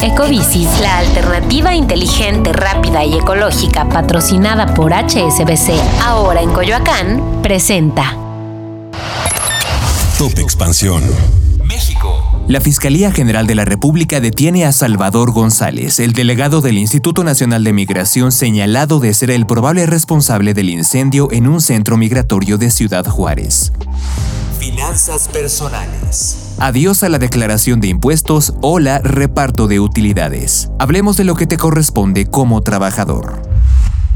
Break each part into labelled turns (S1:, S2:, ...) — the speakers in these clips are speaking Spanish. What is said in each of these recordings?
S1: Ecobicis, la alternativa inteligente, rápida y ecológica patrocinada por HSBC, ahora en Coyoacán, presenta.
S2: Top Expansión.
S3: México. La Fiscalía General de la República detiene a Salvador González, el delegado del Instituto Nacional de Migración señalado de ser el probable responsable del incendio en un centro migratorio de Ciudad Juárez. Finanzas personales. Adiós a la declaración de impuestos o la reparto de utilidades. Hablemos de lo que te corresponde como trabajador.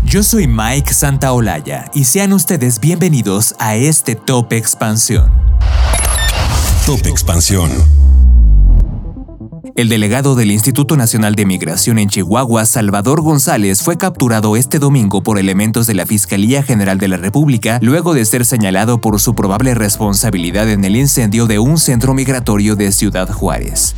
S3: Yo soy Mike Santaolalla y sean ustedes bienvenidos a este Top Expansión.
S2: Top Expansión.
S3: El delegado del Instituto Nacional de Migración en Chihuahua, Salvador González, fue capturado este domingo por elementos de la Fiscalía General de la República luego de ser señalado por su probable responsabilidad en el incendio de un centro migratorio de Ciudad Juárez.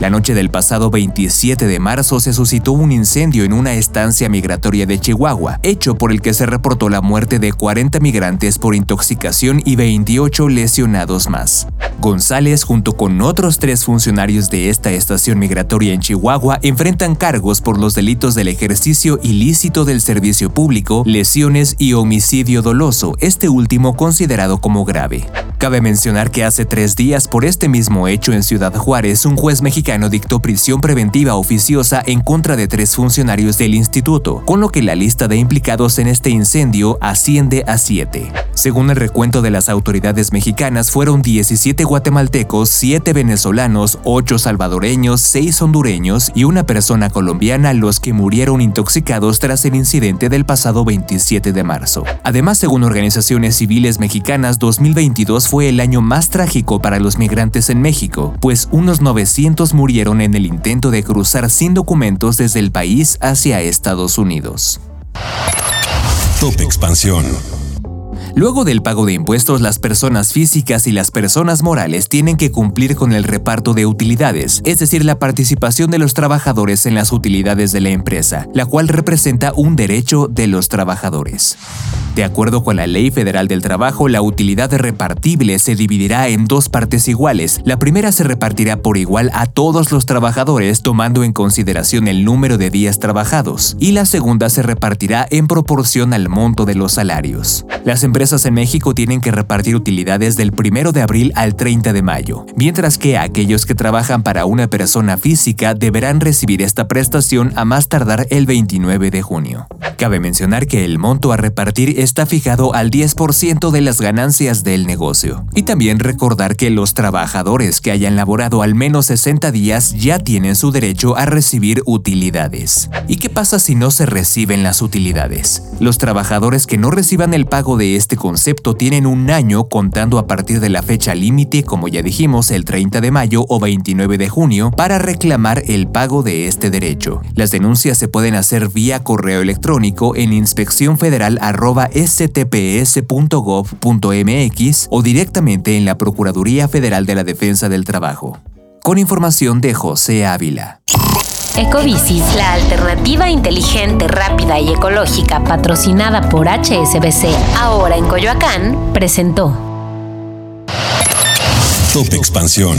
S3: La noche del pasado 27 de marzo se suscitó un incendio en una estancia migratoria de Chihuahua, hecho por el que se reportó la muerte de 40 migrantes por intoxicación y 28 lesionados más. González, junto con otros tres funcionarios de esta estación migratoria en Chihuahua, enfrentan cargos por los delitos del ejercicio ilícito del servicio público, lesiones y homicidio doloso, este último considerado como grave. Cabe mencionar que hace tres días por este mismo hecho en Ciudad Juárez, un juez mexicano dictó prisión preventiva oficiosa en contra de tres funcionarios del instituto, con lo que la lista de implicados en este incendio asciende a siete. Según el recuento de las autoridades mexicanas, fueron 17 guatemaltecos, 7 venezolanos, 8 salvadoreños, 6 hondureños y una persona colombiana los que murieron intoxicados tras el incidente del pasado 27 de marzo. Además, según organizaciones civiles mexicanas, 2022 fue el año más trágico para los migrantes en México, pues unos 900 murieron en el intento de cruzar sin documentos desde el país hacia Estados Unidos.
S2: Top Expansión.
S3: Luego del pago de impuestos, las personas físicas y las personas morales tienen que cumplir con el reparto de utilidades, es decir, la participación de los trabajadores en las utilidades de la empresa, la cual representa un derecho de los trabajadores. De acuerdo con la Ley Federal del Trabajo, la utilidad repartible se dividirá en dos partes iguales. La primera se repartirá por igual a todos los trabajadores tomando en consideración el número de días trabajados, y la segunda se repartirá en proporción al monto de los salarios. Las en México tienen que repartir utilidades del 1 de abril al 30 de mayo, mientras que aquellos que trabajan para una persona física deberán recibir esta prestación a más tardar el 29 de junio. Cabe mencionar que el monto a repartir está fijado al 10% de las ganancias del negocio. Y también recordar que los trabajadores que hayan laborado al menos 60 días ya tienen su derecho a recibir utilidades. ¿Y qué pasa si no se reciben las utilidades? Los trabajadores que no reciban el pago de este concepto tienen un año contando a partir de la fecha límite, como ya dijimos, el 30 de mayo o 29 de junio, para reclamar el pago de este derecho. Las denuncias se pueden hacer vía correo electrónico en inspeccionfederal.stps.gov.mx o directamente en la Procuraduría Federal de la Defensa del Trabajo. Con información de José Ávila.
S1: Ecobicis, la alternativa inteligente, rápida y ecológica patrocinada por HSBC, ahora en Coyoacán, presentó.
S2: Top Expansión.